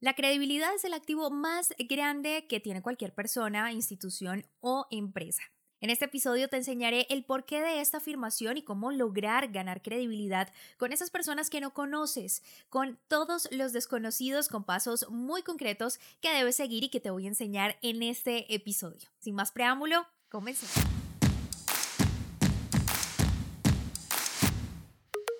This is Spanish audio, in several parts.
La credibilidad es el activo más grande que tiene cualquier persona, institución o empresa. En este episodio te enseñaré el porqué de esta afirmación y cómo lograr ganar credibilidad con esas personas que no conoces, con todos los desconocidos, con pasos muy concretos que debes seguir y que te voy a enseñar en este episodio. Sin más preámbulo, comencemos.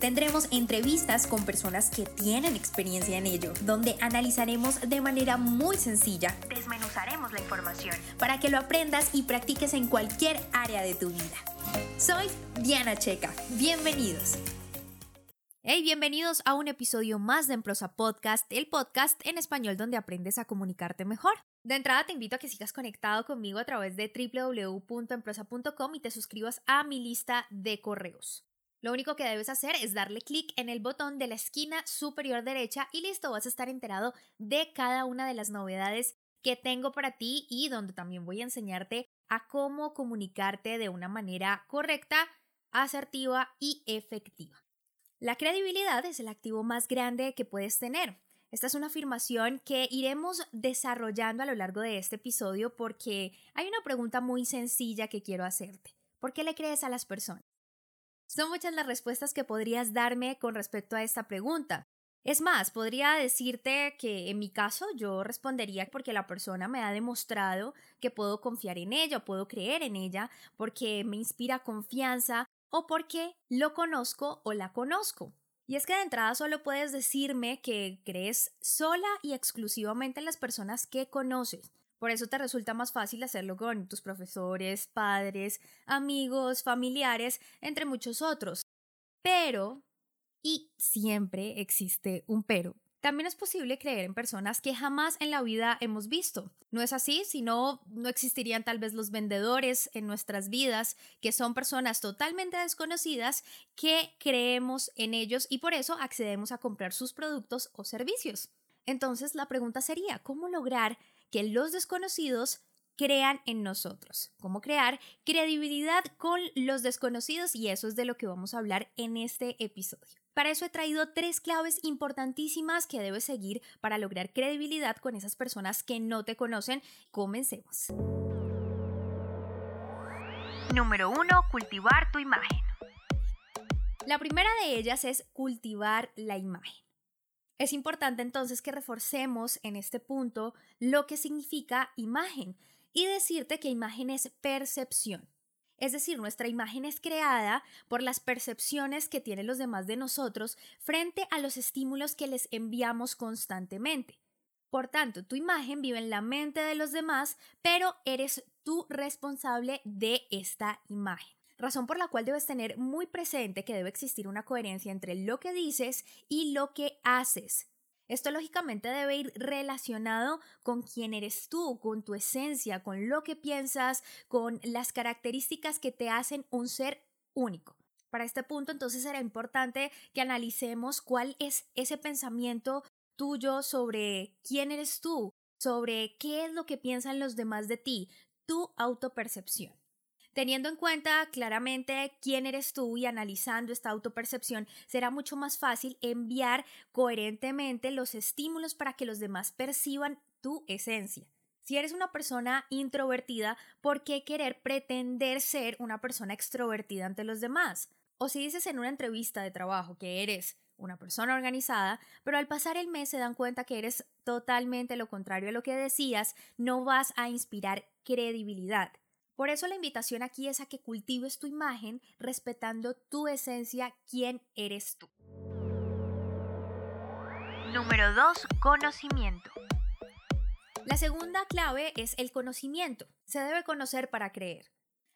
Tendremos entrevistas con personas que tienen experiencia en ello, donde analizaremos de manera muy sencilla, desmenuzaremos la información para que lo aprendas y practiques en cualquier área de tu vida. Soy Diana Checa, bienvenidos. Hey, bienvenidos a un episodio más de Emprosa Podcast, el podcast en español donde aprendes a comunicarte mejor. De entrada te invito a que sigas conectado conmigo a través de www.emprosa.com y te suscribas a mi lista de correos. Lo único que debes hacer es darle clic en el botón de la esquina superior derecha y listo, vas a estar enterado de cada una de las novedades que tengo para ti y donde también voy a enseñarte a cómo comunicarte de una manera correcta, asertiva y efectiva. La credibilidad es el activo más grande que puedes tener. Esta es una afirmación que iremos desarrollando a lo largo de este episodio porque hay una pregunta muy sencilla que quiero hacerte. ¿Por qué le crees a las personas? Son muchas las respuestas que podrías darme con respecto a esta pregunta. Es más, podría decirte que en mi caso yo respondería porque la persona me ha demostrado que puedo confiar en ella puedo creer en ella porque me inspira confianza o porque lo conozco o la conozco. Y es que de entrada solo puedes decirme que crees sola y exclusivamente en las personas que conoces. Por eso te resulta más fácil hacerlo con tus profesores, padres, amigos, familiares, entre muchos otros. Pero, y siempre existe un pero, también es posible creer en personas que jamás en la vida hemos visto. No es así, sino no existirían tal vez los vendedores en nuestras vidas, que son personas totalmente desconocidas que creemos en ellos y por eso accedemos a comprar sus productos o servicios. Entonces la pregunta sería, ¿cómo lograr que los desconocidos crean en nosotros, cómo crear credibilidad con los desconocidos y eso es de lo que vamos a hablar en este episodio. Para eso he traído tres claves importantísimas que debes seguir para lograr credibilidad con esas personas que no te conocen. Comencemos. Número 1. Cultivar tu imagen. La primera de ellas es cultivar la imagen. Es importante entonces que reforcemos en este punto lo que significa imagen y decirte que imagen es percepción. Es decir, nuestra imagen es creada por las percepciones que tienen los demás de nosotros frente a los estímulos que les enviamos constantemente. Por tanto, tu imagen vive en la mente de los demás, pero eres tú responsable de esta imagen razón por la cual debes tener muy presente que debe existir una coherencia entre lo que dices y lo que haces. Esto lógicamente debe ir relacionado con quién eres tú, con tu esencia, con lo que piensas, con las características que te hacen un ser único. Para este punto entonces será importante que analicemos cuál es ese pensamiento tuyo sobre quién eres tú, sobre qué es lo que piensan los demás de ti, tu autopercepción. Teniendo en cuenta claramente quién eres tú y analizando esta autopercepción, será mucho más fácil enviar coherentemente los estímulos para que los demás perciban tu esencia. Si eres una persona introvertida, ¿por qué querer pretender ser una persona extrovertida ante los demás? O si dices en una entrevista de trabajo que eres una persona organizada, pero al pasar el mes se dan cuenta que eres totalmente lo contrario a lo que decías, no vas a inspirar credibilidad. Por eso la invitación aquí es a que cultives tu imagen respetando tu esencia, quién eres tú. Número 2. Conocimiento. La segunda clave es el conocimiento. Se debe conocer para creer.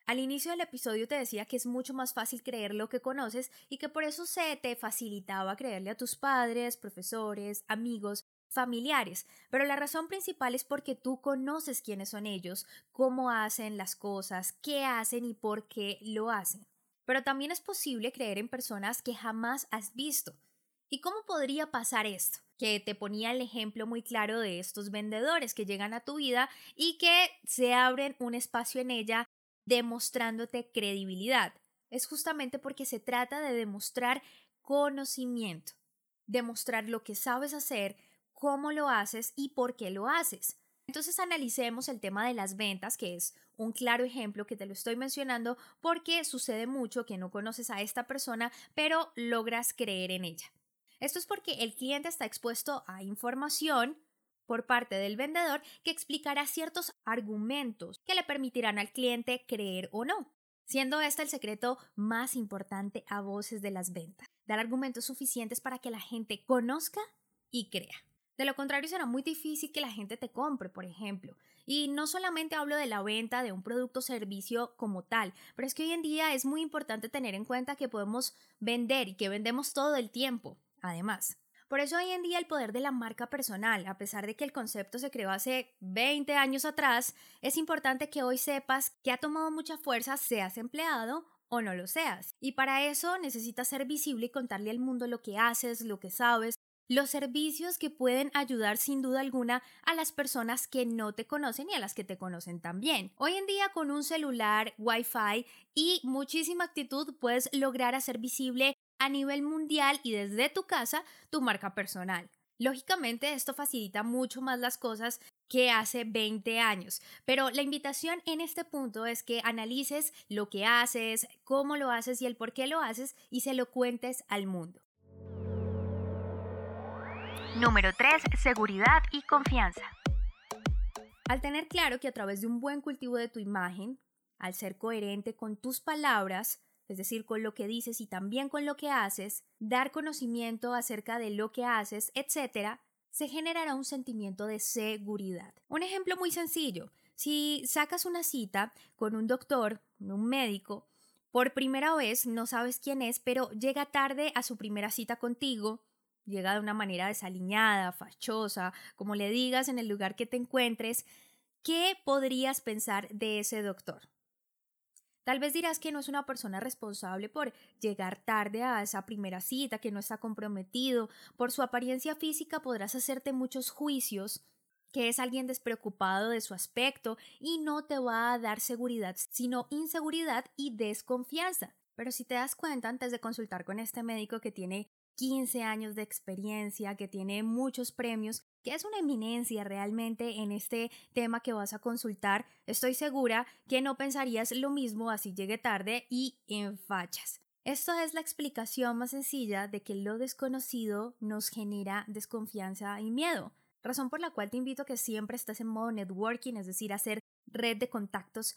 Al inicio del episodio te decía que es mucho más fácil creer lo que conoces y que por eso se te facilitaba creerle a tus padres, profesores, amigos, familiares, pero la razón principal es porque tú conoces quiénes son ellos, cómo hacen las cosas, qué hacen y por qué lo hacen. Pero también es posible creer en personas que jamás has visto. ¿Y cómo podría pasar esto? Que te ponía el ejemplo muy claro de estos vendedores que llegan a tu vida y que se abren un espacio en ella demostrándote credibilidad. Es justamente porque se trata de demostrar conocimiento, demostrar lo que sabes hacer, cómo lo haces y por qué lo haces. Entonces analicemos el tema de las ventas, que es un claro ejemplo que te lo estoy mencionando porque sucede mucho que no conoces a esta persona, pero logras creer en ella. Esto es porque el cliente está expuesto a información por parte del vendedor que explicará ciertos argumentos que le permitirán al cliente creer o no, siendo este el secreto más importante a voces de las ventas, dar argumentos suficientes para que la gente conozca y crea. De lo contrario, será muy difícil que la gente te compre, por ejemplo. Y no solamente hablo de la venta de un producto o servicio como tal, pero es que hoy en día es muy importante tener en cuenta que podemos vender y que vendemos todo el tiempo, además. Por eso hoy en día el poder de la marca personal, a pesar de que el concepto se creó hace 20 años atrás, es importante que hoy sepas que ha tomado mucha fuerza, seas empleado o no lo seas. Y para eso necesitas ser visible y contarle al mundo lo que haces, lo que sabes, los servicios que pueden ayudar sin duda alguna a las personas que no te conocen y a las que te conocen también. Hoy en día con un celular, wifi y muchísima actitud puedes lograr hacer visible a nivel mundial y desde tu casa tu marca personal. Lógicamente esto facilita mucho más las cosas que hace 20 años, pero la invitación en este punto es que analices lo que haces, cómo lo haces y el por qué lo haces y se lo cuentes al mundo. Número 3. Seguridad y confianza. Al tener claro que a través de un buen cultivo de tu imagen, al ser coherente con tus palabras, es decir, con lo que dices y también con lo que haces, dar conocimiento acerca de lo que haces, etc., se generará un sentimiento de seguridad. Un ejemplo muy sencillo, si sacas una cita con un doctor, un médico, por primera vez no sabes quién es, pero llega tarde a su primera cita contigo, llega de una manera desaliñada, fachosa, como le digas en el lugar que te encuentres, ¿qué podrías pensar de ese doctor? Tal vez dirás que no es una persona responsable por llegar tarde a esa primera cita, que no está comprometido. Por su apariencia física podrás hacerte muchos juicios, que es alguien despreocupado de su aspecto y no te va a dar seguridad, sino inseguridad y desconfianza. Pero si te das cuenta antes de consultar con este médico que tiene 15 años de experiencia, que tiene muchos premios, que es una eminencia realmente en este tema que vas a consultar, estoy segura que no pensarías lo mismo así llegue tarde y en fachas. Esto es la explicación más sencilla de que lo desconocido nos genera desconfianza y miedo, razón por la cual te invito a que siempre estés en modo networking, es decir, hacer red de contactos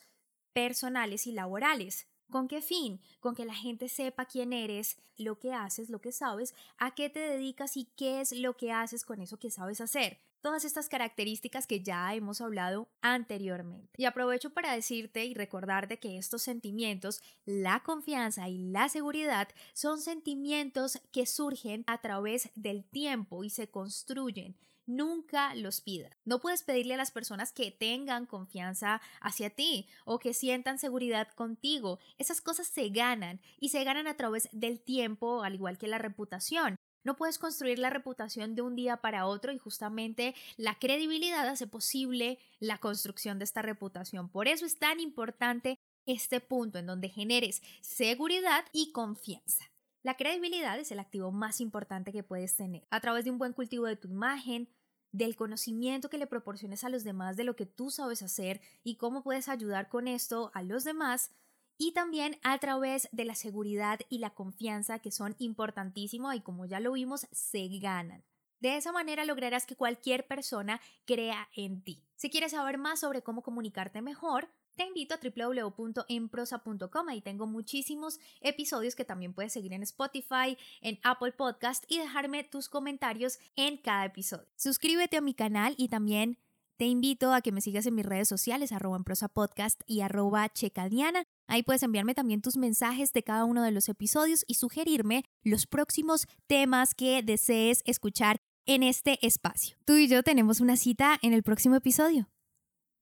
personales y laborales. ¿Con qué fin? Con que la gente sepa quién eres, lo que haces, lo que sabes, a qué te dedicas y qué es lo que haces con eso que sabes hacer. Todas estas características que ya hemos hablado anteriormente. Y aprovecho para decirte y recordarte que estos sentimientos, la confianza y la seguridad, son sentimientos que surgen a través del tiempo y se construyen nunca los pidas. No puedes pedirle a las personas que tengan confianza hacia ti o que sientan seguridad contigo. Esas cosas se ganan y se ganan a través del tiempo, al igual que la reputación. No puedes construir la reputación de un día para otro y justamente la credibilidad hace posible la construcción de esta reputación. Por eso es tan importante este punto en donde generes seguridad y confianza. La credibilidad es el activo más importante que puedes tener. A través de un buen cultivo de tu imagen, del conocimiento que le proporciones a los demás de lo que tú sabes hacer y cómo puedes ayudar con esto a los demás y también a través de la seguridad y la confianza que son importantísimos y como ya lo vimos se ganan. De esa manera lograrás que cualquier persona crea en ti. Si quieres saber más sobre cómo comunicarte mejor, te invito a www.enprosa.com. Ahí tengo muchísimos episodios que también puedes seguir en Spotify, en Apple Podcast y dejarme tus comentarios en cada episodio. Suscríbete a mi canal y también te invito a que me sigas en mis redes sociales, arroba en prosa podcast y arroba checadiana. Ahí puedes enviarme también tus mensajes de cada uno de los episodios y sugerirme los próximos temas que desees escuchar en este espacio. Tú y yo tenemos una cita en el próximo episodio.